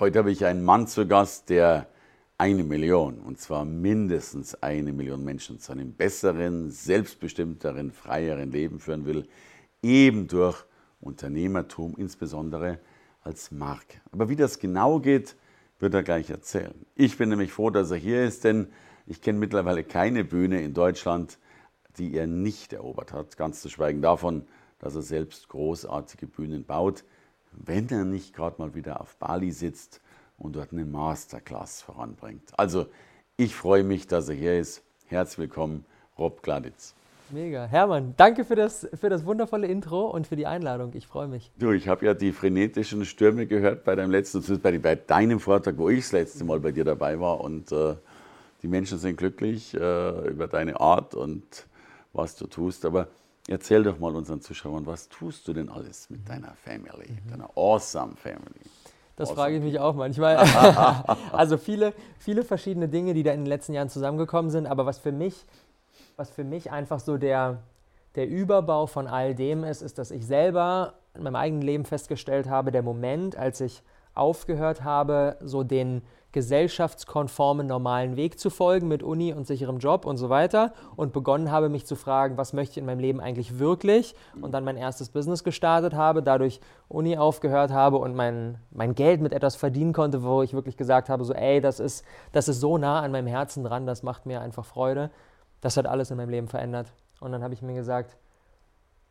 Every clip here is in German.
Heute habe ich einen Mann zu Gast, der eine Million, und zwar mindestens eine Million Menschen zu einem besseren, selbstbestimmteren, freieren Leben führen will, eben durch Unternehmertum, insbesondere als Marke. Aber wie das genau geht, wird er gleich erzählen. Ich bin nämlich froh, dass er hier ist, denn ich kenne mittlerweile keine Bühne in Deutschland, die er nicht erobert hat, ganz zu schweigen davon, dass er selbst großartige Bühnen baut wenn er nicht gerade mal wieder auf Bali sitzt und dort eine Masterclass voranbringt. Also ich freue mich, dass er hier ist. Herzlich willkommen, Rob Gladitz. Mega. Hermann, danke für das, für das wundervolle Intro und für die Einladung. Ich freue mich. Du, ich habe ja die frenetischen Stürme gehört bei deinem letzten, bei, bei deinem Vortrag, wo ich das letzte Mal bei dir dabei war. Und äh, die Menschen sind glücklich äh, über deine Art und was du tust. Aber Erzähl doch mal unseren Zuschauern, was tust du denn alles mit deiner Family, mhm. deiner awesome Family? Das awesome. frage ich mich auch manchmal. also viele, viele verschiedene Dinge, die da in den letzten Jahren zusammengekommen sind. Aber was für mich, was für mich einfach so der, der Überbau von all dem ist, ist, dass ich selber in meinem eigenen Leben festgestellt habe, der Moment, als ich aufgehört habe, so den gesellschaftskonformen normalen Weg zu folgen mit Uni und sicherem Job und so weiter und begonnen habe, mich zu fragen, was möchte ich in meinem Leben eigentlich wirklich und dann mein erstes Business gestartet habe, dadurch Uni aufgehört habe und mein, mein Geld mit etwas verdienen konnte, wo ich wirklich gesagt habe, so ey, das ist, das ist so nah an meinem Herzen dran, das macht mir einfach Freude. Das hat alles in meinem Leben verändert. Und dann habe ich mir gesagt,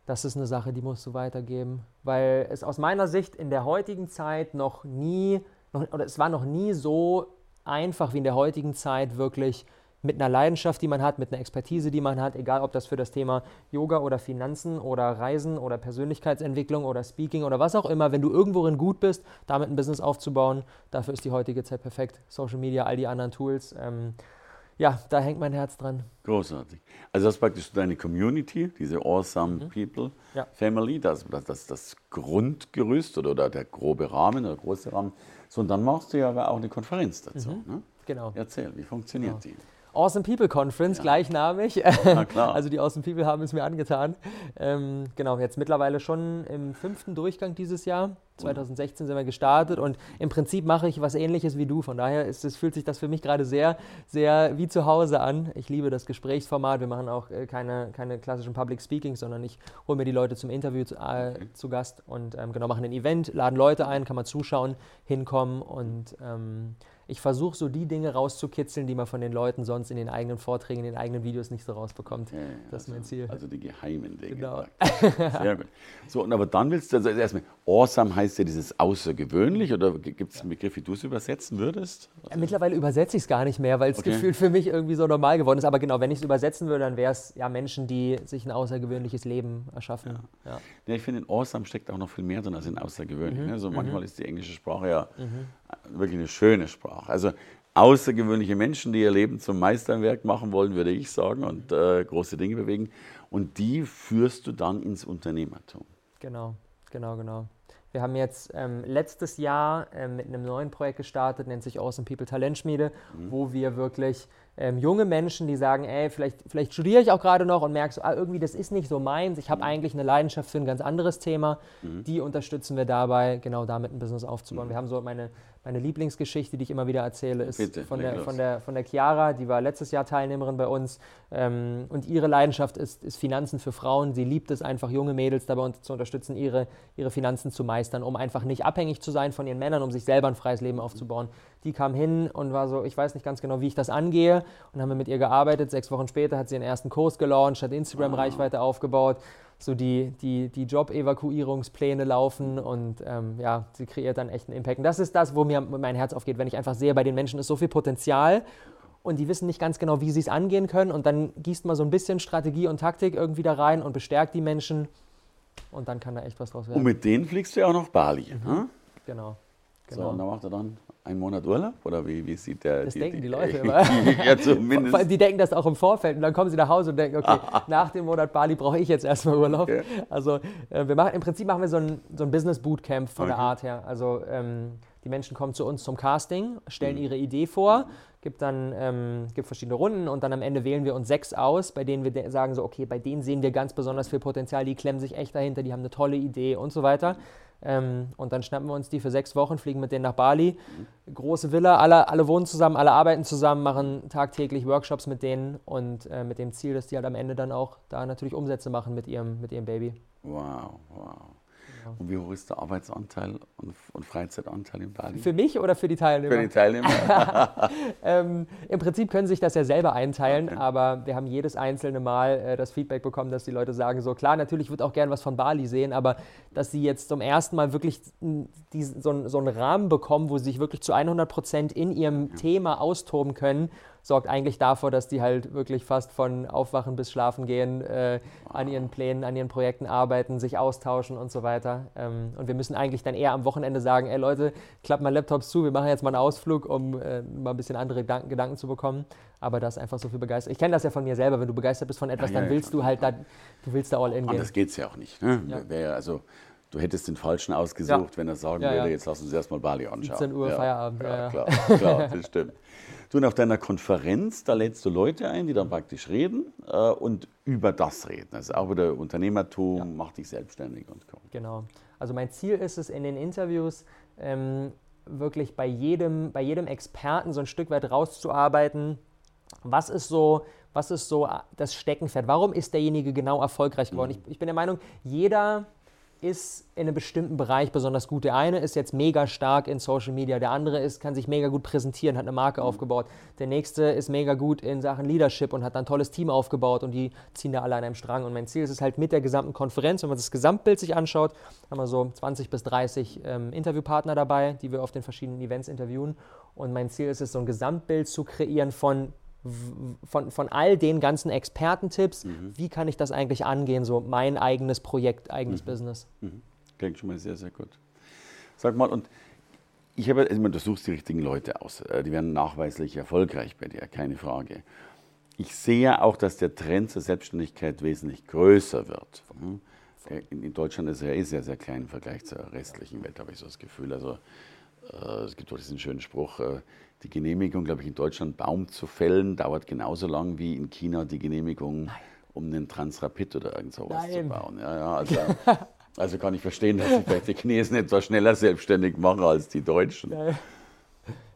das ist eine Sache, die musst du weitergeben, weil es aus meiner Sicht in der heutigen Zeit noch nie noch, oder es war noch nie so einfach wie in der heutigen Zeit wirklich mit einer Leidenschaft, die man hat, mit einer Expertise, die man hat, egal ob das für das Thema Yoga oder Finanzen oder Reisen oder Persönlichkeitsentwicklung oder Speaking oder was auch immer, wenn du irgendworin gut bist, damit ein Business aufzubauen, dafür ist die heutige Zeit perfekt. Social Media, all die anderen Tools. Ähm, ja, da hängt mein Herz dran. Großartig. Also das ist praktisch deine Community, diese Awesome mhm. People ja. Family, das, das, das, das Grundgerüst oder, oder der grobe Rahmen oder große Rahmen. So, und dann machst du ja aber auch eine Konferenz dazu. Mhm. Ne? Genau. Erzähl, wie funktioniert genau. die? Awesome People Conference, ja. gleichnamig. Na klar. Also die Awesome People haben es mir angetan. Ähm, genau, jetzt mittlerweile schon im fünften Durchgang dieses Jahr. 2016 sind wir gestartet und im Prinzip mache ich was ähnliches wie du. Von daher ist, es, fühlt sich das für mich gerade sehr, sehr wie zu Hause an. Ich liebe das Gesprächsformat. Wir machen auch äh, keine, keine klassischen Public Speaking, sondern ich hole mir die Leute zum Interview zu, äh, zu Gast und ähm, genau machen ein Event, laden Leute ein, kann man zuschauen, hinkommen und ähm, ich versuche so die Dinge rauszukitzeln, die man von den Leuten sonst in den eigenen Vorträgen, in den eigenen Videos nicht so rausbekommt. Ja, das ist mein also, Ziel. Also die geheimen Dinge. Genau. Sehr gut. So, und aber dann willst du, also erstmal, awesome heißt ja dieses außergewöhnlich oder gibt es einen Begriff, wie du es übersetzen würdest? Ja, mittlerweile übersetze ich es gar nicht mehr, weil es okay. gefühlt für mich irgendwie so normal geworden ist. Aber genau, wenn ich es übersetzen würde, dann wäre es ja Menschen, die sich ein außergewöhnliches Leben erschaffen. Ja. ja. ich finde, in awesome steckt auch noch viel mehr drin als in außergewöhnlich. Mhm. Ne? So manchmal mhm. ist die englische Sprache ja mhm. Wirklich eine schöne Sprache. Also außergewöhnliche Menschen, die ihr Leben zum Meisterwerk machen wollen, würde ich sagen, und äh, große Dinge bewegen. Und die führst du dann ins Unternehmertum. Genau, genau, genau. Wir haben jetzt ähm, letztes Jahr ähm, mit einem neuen Projekt gestartet, nennt sich Awesome People Talentschmiede, mhm. wo wir wirklich ähm, junge Menschen, die sagen, ey, vielleicht, vielleicht studiere ich auch gerade noch und merkst, ah, irgendwie das ist nicht so meins, ich habe mhm. eigentlich eine Leidenschaft für ein ganz anderes Thema, mhm. die unterstützen wir dabei, genau damit ein Business aufzubauen. Mhm. Wir haben so meine, meine Lieblingsgeschichte, die ich immer wieder erzähle, ist Bitte, von, der, von, der, von der Chiara, die war letztes Jahr Teilnehmerin bei uns ähm, und ihre Leidenschaft ist, ist Finanzen für Frauen. Sie liebt es einfach, junge Mädels dabei zu unterstützen, ihre, ihre Finanzen zu meistern, um einfach nicht abhängig zu sein von ihren Männern, um sich selber ein freies Leben aufzubauen. Die kam hin und war so, ich weiß nicht ganz genau, wie ich das angehe und haben wir mit ihr gearbeitet. Sechs Wochen später hat sie ihren ersten Kurs gelauncht, hat Instagram-Reichweite aufgebaut, so die, die, die Job-Evakuierungspläne laufen und ähm, ja, sie kreiert dann echt einen Impact. Und das ist das, wo mir mein Herz aufgeht, wenn ich einfach sehe, bei den Menschen ist so viel Potenzial und die wissen nicht ganz genau, wie sie es angehen können und dann gießt man so ein bisschen Strategie und Taktik irgendwie da rein und bestärkt die Menschen und dann kann da echt was draus werden. Und mit denen fliegst du ja auch nach Bali. Mhm. Hm? Genau. Genau. So, und dann macht er dann einen Monat Urlaub? Oder wie, wie sieht der? Das die, denken die, die Leute immer. ja, zumindest. Die denken das auch im Vorfeld und dann kommen sie nach Hause und denken, okay, nach dem Monat Bali brauche ich jetzt erstmal Urlaub. Okay. Also äh, wir machen, im Prinzip machen wir so ein, so ein Business Bootcamp von okay. der Art her. Also ähm, die Menschen kommen zu uns zum Casting, stellen mhm. ihre Idee vor, gibt dann ähm, gibt verschiedene Runden und dann am Ende wählen wir uns sechs aus, bei denen wir sagen so, okay, bei denen sehen wir ganz besonders viel Potenzial, die klemmen sich echt dahinter, die haben eine tolle Idee und so weiter. Ähm, und dann schnappen wir uns die für sechs Wochen, fliegen mit denen nach Bali. Große Villa, alle, alle wohnen zusammen, alle arbeiten zusammen, machen tagtäglich Workshops mit denen und äh, mit dem Ziel, dass die halt am Ende dann auch da natürlich Umsätze machen mit ihrem, mit ihrem Baby. Wow, wow. Und wie hoch ist der Arbeitsanteil und, und Freizeitanteil in Bali? Für mich oder für die Teilnehmer? Für die Teilnehmer. ähm, Im Prinzip können sie sich das ja selber einteilen, okay. aber wir haben jedes einzelne Mal äh, das Feedback bekommen, dass die Leute sagen, so klar, natürlich wird auch gern was von Bali sehen, aber dass sie jetzt zum ersten Mal wirklich diesen, so, so einen Rahmen bekommen, wo sie sich wirklich zu 100 Prozent in ihrem ja. Thema austoben können sorgt eigentlich dafür, dass die halt wirklich fast von Aufwachen bis Schlafen gehen, äh, an ihren Plänen, an ihren Projekten arbeiten, sich austauschen und so weiter. Ähm, und wir müssen eigentlich dann eher am Wochenende sagen, ey Leute, klappt mal Laptops zu, wir machen jetzt mal einen Ausflug, um äh, mal ein bisschen andere Gedanken, Gedanken zu bekommen. Aber da ist einfach so viel begeistert. Ich kenne das ja von mir selber, wenn du begeistert bist von etwas, ja, ja, dann willst ja, du halt da, du willst da all in gehen. Das geht es ja auch nicht. Ne? also du hättest den Falschen ausgesucht, wenn er sagen würde, jetzt lassen Sie erstmal Bali anschauen. 17 Uhr Feierabend. Ja, klar, klar, das stimmt. Du, und auf deiner Konferenz, da lädst du Leute ein, die dann praktisch reden äh, und über das reden. Also auch wieder Unternehmertum, ja. mach dich selbstständig und komm. Genau. Also mein Ziel ist es in den Interviews, ähm, wirklich bei jedem, bei jedem Experten so ein Stück weit rauszuarbeiten, was ist so, was ist so das Steckenpferd? Warum ist derjenige genau erfolgreich geworden? Mhm. Ich, ich bin der Meinung, jeder ist in einem bestimmten Bereich besonders gut. Der eine ist jetzt mega stark in Social Media, der andere ist, kann sich mega gut präsentieren, hat eine Marke mhm. aufgebaut. Der nächste ist mega gut in Sachen Leadership und hat ein tolles Team aufgebaut und die ziehen da alle an einem Strang. Und mein Ziel ist es halt mit der gesamten Konferenz, wenn man das Gesamtbild sich anschaut, haben wir so 20 bis 30 ähm, Interviewpartner dabei, die wir auf den verschiedenen Events interviewen. Und mein Ziel ist es, so ein Gesamtbild zu kreieren von von, von all den ganzen Expertentipps, mhm. wie kann ich das eigentlich angehen, so mein eigenes Projekt, eigenes mhm. Business. Mhm. Klingt schon mal sehr, sehr gut. Sag mal, und ich habe, also, du suchst die richtigen Leute aus. Äh, die werden nachweislich erfolgreich bei dir, keine Frage. Ich sehe auch, dass der Trend zur Selbstständigkeit wesentlich größer wird. Hm? In Deutschland ist er eh sehr, sehr klein im Vergleich zur restlichen Welt, habe ich so das Gefühl. Also äh, es gibt auch diesen schönen Spruch, äh, die Genehmigung, glaube ich, in Deutschland Baum zu fällen, dauert genauso lang wie in China die Genehmigung, Nein. um einen Transrapid oder irgend sowas Nein. zu bauen. Ja, ja, also, also, kann ich verstehen, dass sich vielleicht die Chinesen etwas schneller selbstständig machen als die Deutschen.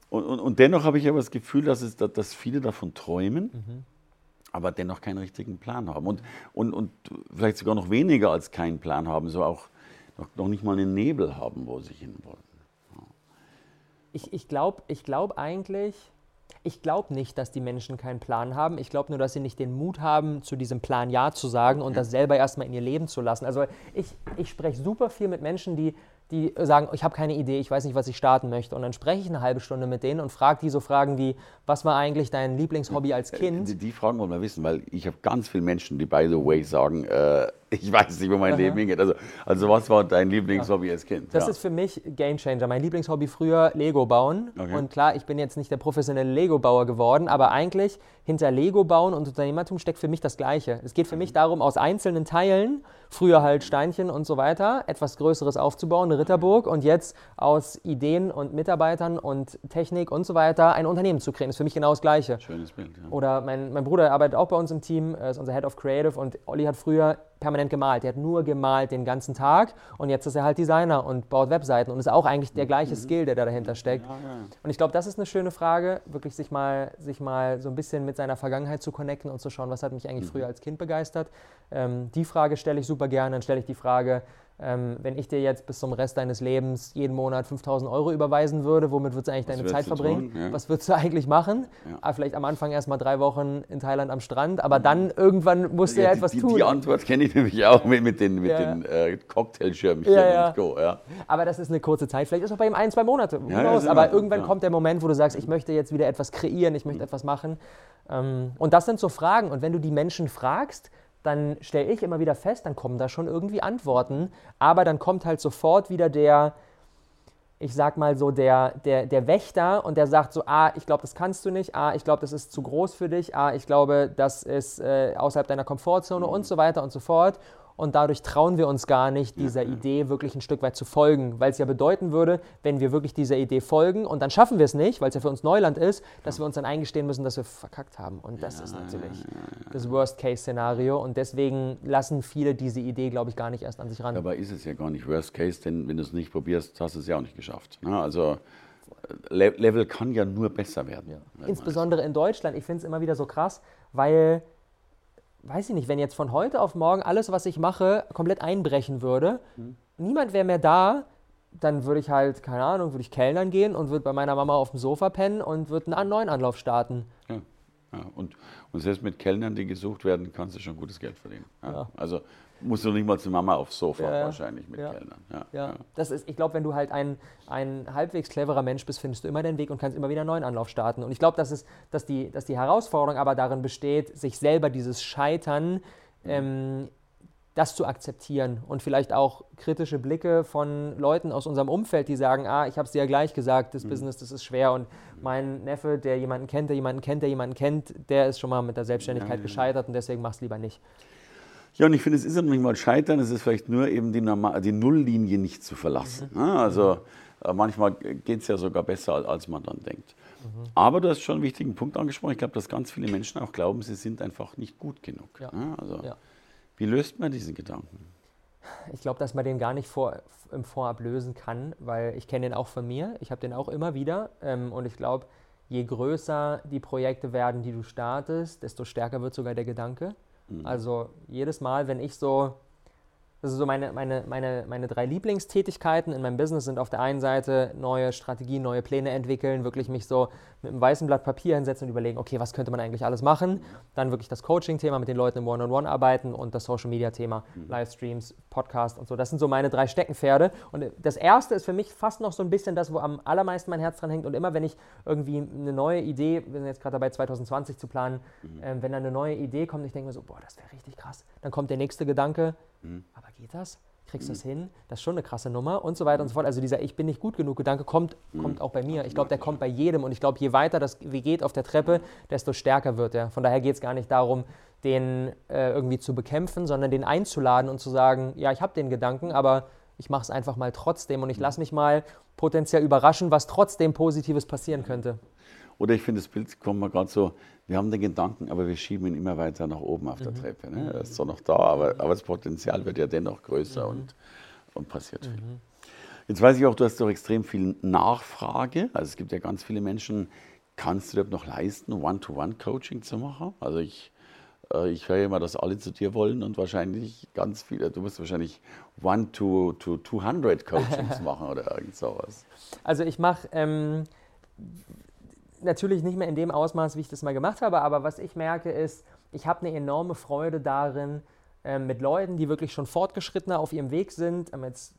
Und, und, und, dennoch habe ich aber das Gefühl, dass, es, dass viele davon träumen, mhm. aber dennoch keinen richtigen Plan haben. Und, und, und vielleicht sogar noch weniger als keinen Plan haben, so auch noch, noch nicht mal einen Nebel haben, wo sie hinwollen ich, ich glaube ich glaub eigentlich, ich glaube nicht, dass die Menschen keinen Plan haben. Ich glaube nur, dass sie nicht den Mut haben, zu diesem Plan Ja zu sagen und das selber erstmal in ihr Leben zu lassen. Also ich, ich spreche super viel mit Menschen, die die sagen, ich habe keine Idee, ich weiß nicht, was ich starten möchte. Und dann spreche ich eine halbe Stunde mit denen und frage die so Fragen wie, was war eigentlich dein Lieblingshobby als äh, Kind? Die, die Fragen wollen wir wissen, weil ich habe ganz viele Menschen, die by the way sagen, äh, ich weiß nicht, wo mein Aha. Leben hingeht. Also, also was war dein Lieblingshobby ja. als Kind? Das ja. ist für mich Game Changer. Mein Lieblingshobby früher Lego bauen. Okay. Und klar, ich bin jetzt nicht der professionelle Lego-Bauer geworden, aber eigentlich hinter Lego bauen und Unternehmertum steckt für mich das Gleiche. Es geht für mich darum, aus einzelnen Teilen, früher halt Steinchen und so weiter, etwas Größeres aufzubauen, eine Ritterburg und jetzt aus Ideen und Mitarbeitern und Technik und so weiter ein Unternehmen zu kreieren. Das ist für mich genau das Gleiche. Schönes Bild, ja. Oder mein, mein Bruder arbeitet auch bei uns im Team, ist unser Head of Creative und Olli hat früher permanent gemalt. Der hat nur gemalt den ganzen Tag und jetzt ist er halt Designer und baut Webseiten und ist auch eigentlich der gleiche mhm. Skill, der da dahinter steckt. Ja, ja. Und ich glaube, das ist eine schöne Frage, wirklich sich mal, sich mal so ein bisschen mit seiner Vergangenheit zu connecten und zu schauen, was hat mich eigentlich mhm. früher als Kind begeistert. Ähm, die Frage stelle ich super gerne. Dann stelle ich die Frage, ähm, wenn ich dir jetzt bis zum Rest deines Lebens jeden Monat 5000 Euro überweisen würde, womit würdest du eigentlich Was deine Zeit verbringen? Ja. Was würdest du eigentlich machen? Ja. Ah, vielleicht am Anfang erst mal drei Wochen in Thailand am Strand, aber dann irgendwann musst du ja, ja etwas die, tun. Die Antwort kenne ich nämlich auch mit, mit den, mit den äh, Cocktailschirmchen und Co. Aber das ist eine kurze Zeit, vielleicht ist es auch bei ihm ein, zwei Monate. aber immer, irgendwann kommt der Moment, wo du sagst, ich möchte jetzt wieder etwas kreieren, ich möchte mhm. etwas machen. Ähm, und das sind so Fragen. Und wenn du die Menschen fragst, dann stelle ich immer wieder fest, dann kommen da schon irgendwie Antworten, aber dann kommt halt sofort wieder der, ich sag mal so, der, der, der Wächter und der sagt so, ah, ich glaube, das kannst du nicht, ah, ich glaube, das ist zu groß für dich, ah, ich glaube, das ist äh, außerhalb deiner Komfortzone und so weiter und so fort und dadurch trauen wir uns gar nicht, dieser. Idee wirklich ein Stück weit zu folgen, weil es ja bedeuten würde, wenn wir wirklich dieser Idee folgen und dann schaffen wir es nicht, weil es ja für uns Neuland ist, dass wir uns dann eingestehen müssen, dass wir verkackt haben. Und das ist natürlich das Worst-Case-Szenario und deswegen lassen viele diese Idee, glaube ich, gar nicht erst an sich ran. Dabei ist es ja gar nicht Worst-Case, denn wenn du es nicht probierst, hast du es ja auch nicht geschafft. Ne? Also äh, Level kann ja nur besser werden. Ja. Insbesondere in Deutschland. Ich finde es immer wieder so krass, weil weiß ich nicht, wenn jetzt von heute auf morgen alles, was ich mache, komplett einbrechen würde, mhm. niemand wäre mehr da, dann würde ich halt, keine Ahnung, würde ich Kellnern gehen und würde bei meiner Mama auf dem Sofa pennen und würde einen neuen Anlauf starten. Ja, ja. Und, und selbst mit Kellnern, die gesucht werden, kannst du schon gutes Geld verdienen. Ja. Ja. Also musst du nicht mal zu Mama aufs Sofa ja, wahrscheinlich mit ja. Kellnern. Ja, ja. Das ist, ich glaube, wenn du halt ein, ein halbwegs cleverer Mensch bist, findest du immer den Weg und kannst immer wieder einen neuen Anlauf starten. Und ich glaube, dass, dass, die, dass die Herausforderung aber darin besteht, sich selber dieses Scheitern, mhm. ähm, das zu akzeptieren und vielleicht auch kritische Blicke von Leuten aus unserem Umfeld, die sagen, ah, ich habe es dir ja gleich gesagt, das mhm. Business, das ist schwer und mein Neffe, der jemanden kennt, der jemanden kennt, der jemanden kennt, der ist schon mal mit der Selbstständigkeit gescheitert und deswegen mach es lieber nicht. Ja, und ich finde, es ist ja nicht mal Scheitern, es ist vielleicht nur eben die, Normal die Nulllinie nicht zu verlassen. Mhm. Also äh, manchmal geht es ja sogar besser, als man dann denkt. Mhm. Aber du hast schon einen wichtigen Punkt angesprochen. Ich glaube, dass ganz viele Menschen auch glauben, sie sind einfach nicht gut genug. Ja. Also, ja. Wie löst man diesen Gedanken? Ich glaube, dass man den gar nicht vor, im Vorab lösen kann, weil ich kenne den auch von mir. Ich habe den auch immer wieder. Ähm, und ich glaube, je größer die Projekte werden, die du startest, desto stärker wird sogar der Gedanke. Mhm. Also jedes Mal, wenn ich so das sind so meine, meine, meine, meine drei Lieblingstätigkeiten in meinem Business sind auf der einen Seite neue Strategien, neue Pläne entwickeln, wirklich mich so mit einem weißen Blatt Papier hinsetzen und überlegen, okay, was könnte man eigentlich alles machen? Dann wirklich das Coaching-Thema mit den Leuten im One-on-One -on -One arbeiten und das Social-Media-Thema, mhm. Livestreams, Podcast und so. Das sind so meine drei Steckenpferde. Und das erste ist für mich fast noch so ein bisschen das, wo am allermeisten mein Herz dran hängt. Und immer wenn ich irgendwie eine neue Idee, wir sind jetzt gerade dabei 2020 zu planen, mhm. äh, wenn da eine neue Idee kommt, ich denke mir so, boah, das wäre richtig krass. Dann kommt der nächste Gedanke, Mhm. Aber geht das? Kriegst du mhm. das hin? Das ist schon eine krasse Nummer und so weiter und so fort. Also dieser Ich bin nicht gut genug Gedanke kommt, mhm. kommt auch bei mir. Ich glaube, der kommt bei jedem und ich glaube, je weiter das geht auf der Treppe, desto stärker wird er. Von daher geht es gar nicht darum, den äh, irgendwie zu bekämpfen, sondern den einzuladen und zu sagen, ja, ich habe den Gedanken, aber ich mache es einfach mal trotzdem und ich lasse mich mal potenziell überraschen, was trotzdem Positives passieren könnte. Oder ich finde, das Bild kommt mir gerade so, wir haben den Gedanken, aber wir schieben ihn immer weiter nach oben auf der mhm. Treppe. Ne? Er ist zwar noch da, aber, aber das Potenzial wird ja dennoch größer mhm. und, und passiert viel. Mhm. Jetzt weiß ich auch, du hast doch extrem viel Nachfrage. Also es gibt ja ganz viele Menschen, kannst du dir noch leisten, One-to-One-Coaching zu machen? Also ich, äh, ich höre immer, dass alle zu dir wollen und wahrscheinlich ganz viele, du musst wahrscheinlich One-to-200 Coachings machen oder irgend sowas. Also ich mache... Ähm natürlich nicht mehr in dem Ausmaß, wie ich das mal gemacht habe, aber was ich merke ist, ich habe eine enorme Freude darin, äh, mit Leuten, die wirklich schon fortgeschrittener auf ihrem Weg sind, haben jetzt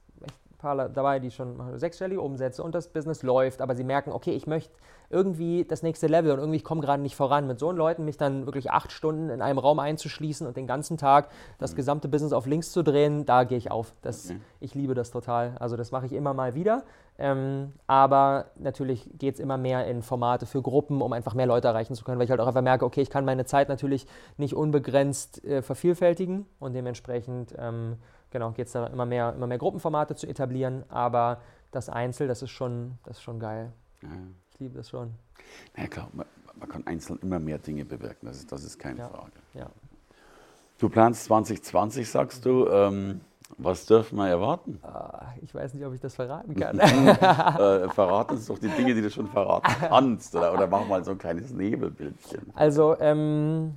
paar dabei, die schon sechsstellige Umsätze und das Business läuft, aber sie merken, okay, ich möchte irgendwie das nächste Level und irgendwie ich komme gerade nicht voran. Mit so Leuten mich dann wirklich acht Stunden in einem Raum einzuschließen und den ganzen Tag das mhm. gesamte Business auf links zu drehen, da gehe ich auf. Das, okay. Ich liebe das total. Also das mache ich immer mal wieder. Ähm, aber natürlich geht es immer mehr in Formate für Gruppen, um einfach mehr Leute erreichen zu können, weil ich halt auch einfach merke, okay, ich kann meine Zeit natürlich nicht unbegrenzt äh, vervielfältigen und dementsprechend ähm, genau, geht es da immer mehr, immer mehr Gruppenformate zu etablieren, aber das Einzel, das ist schon, das ist schon geil. Ja. Ich liebe das schon. Na ja, klar, man, man, kann einzeln immer mehr Dinge bewirken, das ist, das ist keine ja. Frage. Ja. Du planst 2020, sagst du. Ähm, was dürfen wir erwarten? Ah, ich weiß nicht, ob ich das verraten kann. äh, verraten uns doch die Dinge, die du schon verraten kannst. Oder, oder mach mal so ein kleines Nebelbildchen. Also, ähm,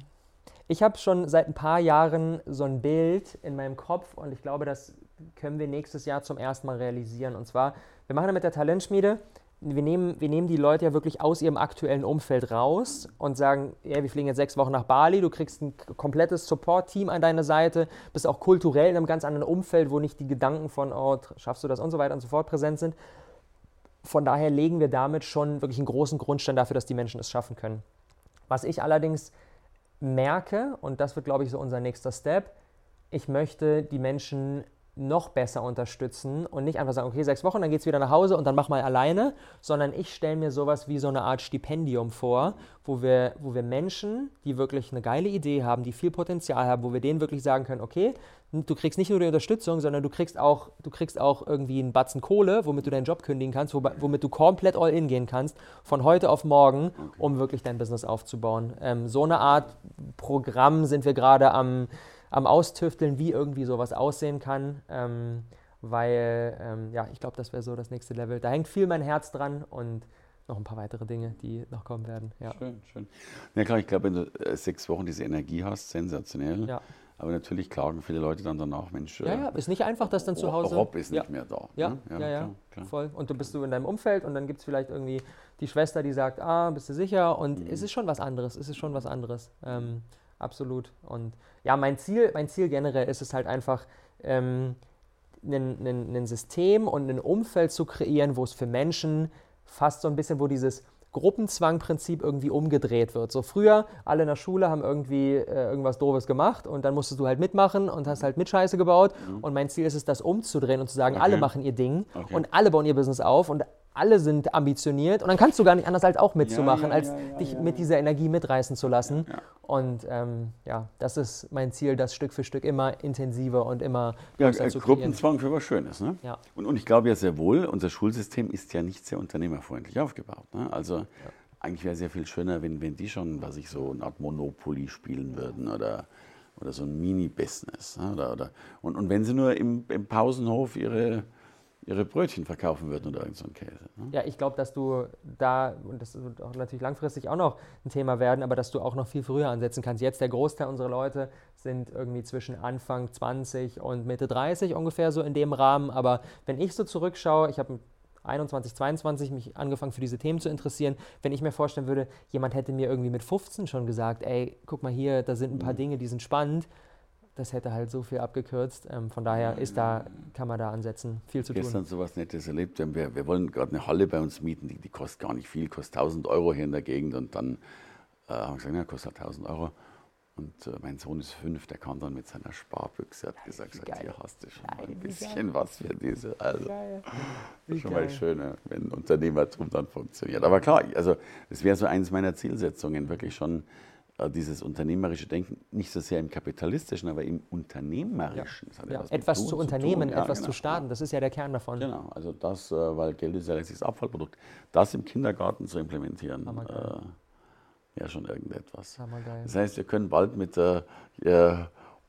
ich habe schon seit ein paar Jahren so ein Bild in meinem Kopf und ich glaube, das können wir nächstes Jahr zum ersten Mal realisieren. Und zwar, wir machen mit der Talentschmiede wir nehmen, wir nehmen die Leute ja wirklich aus ihrem aktuellen Umfeld raus und sagen, ja, wir fliegen jetzt sechs Wochen nach Bali, du kriegst ein komplettes Support-Team an deine Seite, bist auch kulturell in einem ganz anderen Umfeld, wo nicht die Gedanken von, oh, schaffst du das und so weiter und so fort präsent sind. Von daher legen wir damit schon wirklich einen großen Grundstein dafür, dass die Menschen es schaffen können. Was ich allerdings merke, und das wird, glaube ich, so unser nächster Step, ich möchte die Menschen noch besser unterstützen und nicht einfach sagen, okay, sechs Wochen, dann geht es wieder nach Hause und dann mach mal alleine, sondern ich stelle mir sowas wie so eine Art Stipendium vor, wo wir, wo wir Menschen, die wirklich eine geile Idee haben, die viel Potenzial haben, wo wir denen wirklich sagen können, okay, du kriegst nicht nur die Unterstützung, sondern du kriegst auch, du kriegst auch irgendwie einen Batzen Kohle, womit du deinen Job kündigen kannst, womit du komplett all in gehen kannst, von heute auf morgen, um wirklich dein Business aufzubauen. Ähm, so eine Art Programm sind wir gerade am am Austüfteln, wie irgendwie sowas aussehen kann. Ähm, weil, ähm, ja, ich glaube, das wäre so das nächste Level. Da hängt viel mein Herz dran und noch ein paar weitere Dinge, die noch kommen werden. Ja. Schön, schön. Ja klar, ich glaube, wenn du äh, sechs Wochen diese Energie hast, sensationell. Ja. Aber natürlich klagen viele Leute dann danach, Mensch. Ja, ja, ist nicht einfach, dass dann zu Hause. Rob ist nicht mehr da. Ja, ne? ja, ja, ja klar, klar. voll. Und du bist du in deinem Umfeld und dann gibt es vielleicht irgendwie die Schwester, die sagt, ah, bist du sicher? Und mhm. es ist schon was anderes, es ist schon was anderes. Ähm, absolut. Und ja, mein Ziel, mein Ziel generell ist es halt einfach, ähm, ein, ein, ein System und ein Umfeld zu kreieren, wo es für Menschen fast so ein bisschen, wo dieses Gruppenzwangprinzip irgendwie umgedreht wird. So früher, alle in der Schule haben irgendwie äh, irgendwas Doofes gemacht und dann musstest du halt mitmachen und hast halt mit Scheiße gebaut. Mhm. Und mein Ziel ist es, das umzudrehen und zu sagen, okay. alle machen ihr Ding okay. und alle bauen ihr Business auf und alle sind ambitioniert und dann kannst du gar nicht anders als auch mitzumachen, ja, ja, ja, als dich mit dieser Energie mitreißen zu lassen. Und ähm, ja, das ist mein Ziel, das Stück für Stück immer intensiver und immer ja, äh, zu Gruppenzwang für was Schönes. Ne? Ja. Und, und ich glaube ja sehr wohl, unser Schulsystem ist ja nicht sehr unternehmerfreundlich aufgebaut. Ne? Also eigentlich wäre es sehr viel schöner, wenn, wenn die schon, was ich so, eine Art Monopoly spielen würden oder oder so ein Mini-Business. Ne? Oder, oder, und, und wenn sie nur im, im Pausenhof ihre ihre Brötchen verkaufen würden oder irgend so Käse. Ne? Ja, ich glaube, dass du da, und das wird auch natürlich langfristig auch noch ein Thema werden, aber dass du auch noch viel früher ansetzen kannst. Jetzt der Großteil unserer Leute sind irgendwie zwischen Anfang 20 und Mitte 30 ungefähr so in dem Rahmen. Aber wenn ich so zurückschaue, ich habe 21, 22 mich angefangen für diese Themen zu interessieren. Wenn ich mir vorstellen würde, jemand hätte mir irgendwie mit 15 schon gesagt, ey, guck mal hier, da sind ein paar mhm. Dinge, die sind spannend, das hätte halt so viel abgekürzt. Ähm, von daher ist da, kann man da ansetzen, viel zu Gestern tun. Gestern sowas Nettes erlebt. Wir, wir wollen gerade eine Halle bei uns mieten, die, die, kostet gar nicht viel, kostet 1000 Euro hier in der Gegend. Und dann äh, haben wir gesagt, ja, kostet 1000 Euro. Und äh, mein Sohn ist fünf, der kam dann mit seiner Sparbüchse, hat gesagt, gesagt hier hast du schon mal ein bisschen was für diese. Also, das ist schon mal schön, wenn Unternehmertum dann funktioniert. Aber klar, also das wäre so eines meiner Zielsetzungen, wirklich schon dieses unternehmerische Denken nicht so sehr im kapitalistischen, aber im unternehmerischen. Ja. Ja, etwas zu unternehmen, zu etwas genau. zu starten, das ist ja der Kern davon. Genau, also das, äh, weil Geld ist ja letztlich das Abfallprodukt, das im Kindergarten zu implementieren, äh, ja schon irgendetwas. Das heißt, wir können bald mit der äh,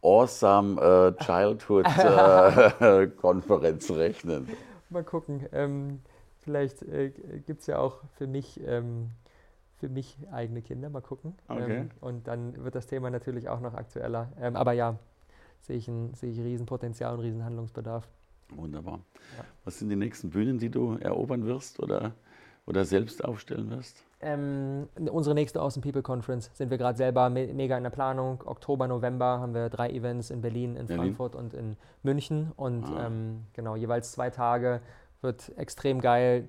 Awesome äh, Childhood äh, Konferenz rechnen. Mal gucken. Ähm, vielleicht gibt es ja auch für mich ähm, für mich eigene Kinder. Mal gucken. Okay. Ähm, und dann wird das Thema natürlich auch noch aktueller. Ähm, aber ja, sehe ich, ein, sehe ich Riesenpotenzial und Riesenhandlungsbedarf. Wunderbar. Ja. Was sind die nächsten Bühnen, die du erobern wirst oder, oder selbst aufstellen wirst? Ähm, unsere nächste Awesome People Conference sind wir gerade selber me mega in der Planung. Oktober, November haben wir drei Events in Berlin, in Berlin. Frankfurt und in München. Und ah. ähm, genau, jeweils zwei Tage wird extrem geil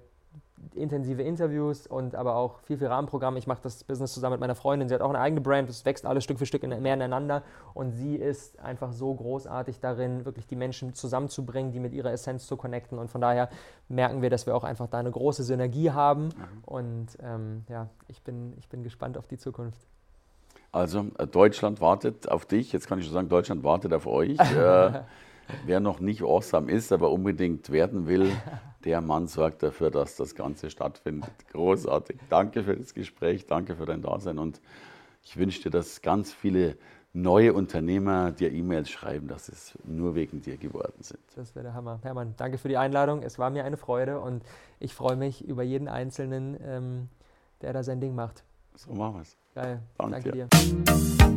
intensive Interviews und aber auch viel, viel Rahmenprogramm. Ich mache das Business zusammen mit meiner Freundin. Sie hat auch eine eigene Brand. Es wächst alles Stück für Stück mehr ineinander. Und sie ist einfach so großartig darin, wirklich die Menschen zusammenzubringen, die mit ihrer Essenz zu connecten. Und von daher merken wir, dass wir auch einfach da eine große Synergie haben. Mhm. Und ähm, ja, ich bin, ich bin gespannt auf die Zukunft. Also, äh, Deutschland wartet auf dich. Jetzt kann ich schon sagen, Deutschland wartet auf euch. wer noch nicht awesome ist, aber unbedingt werden will, der Mann sorgt dafür, dass das Ganze stattfindet. Großartig. Danke für das Gespräch, danke für dein Dasein und ich wünsche dir, dass ganz viele neue Unternehmer dir E-Mails schreiben, dass es nur wegen dir geworden sind. Das wäre der Hammer. Hermann, danke für die Einladung. Es war mir eine Freude und ich freue mich über jeden Einzelnen, ähm, der da sein Ding macht. So machen wir es. Geil. Danke, danke dir.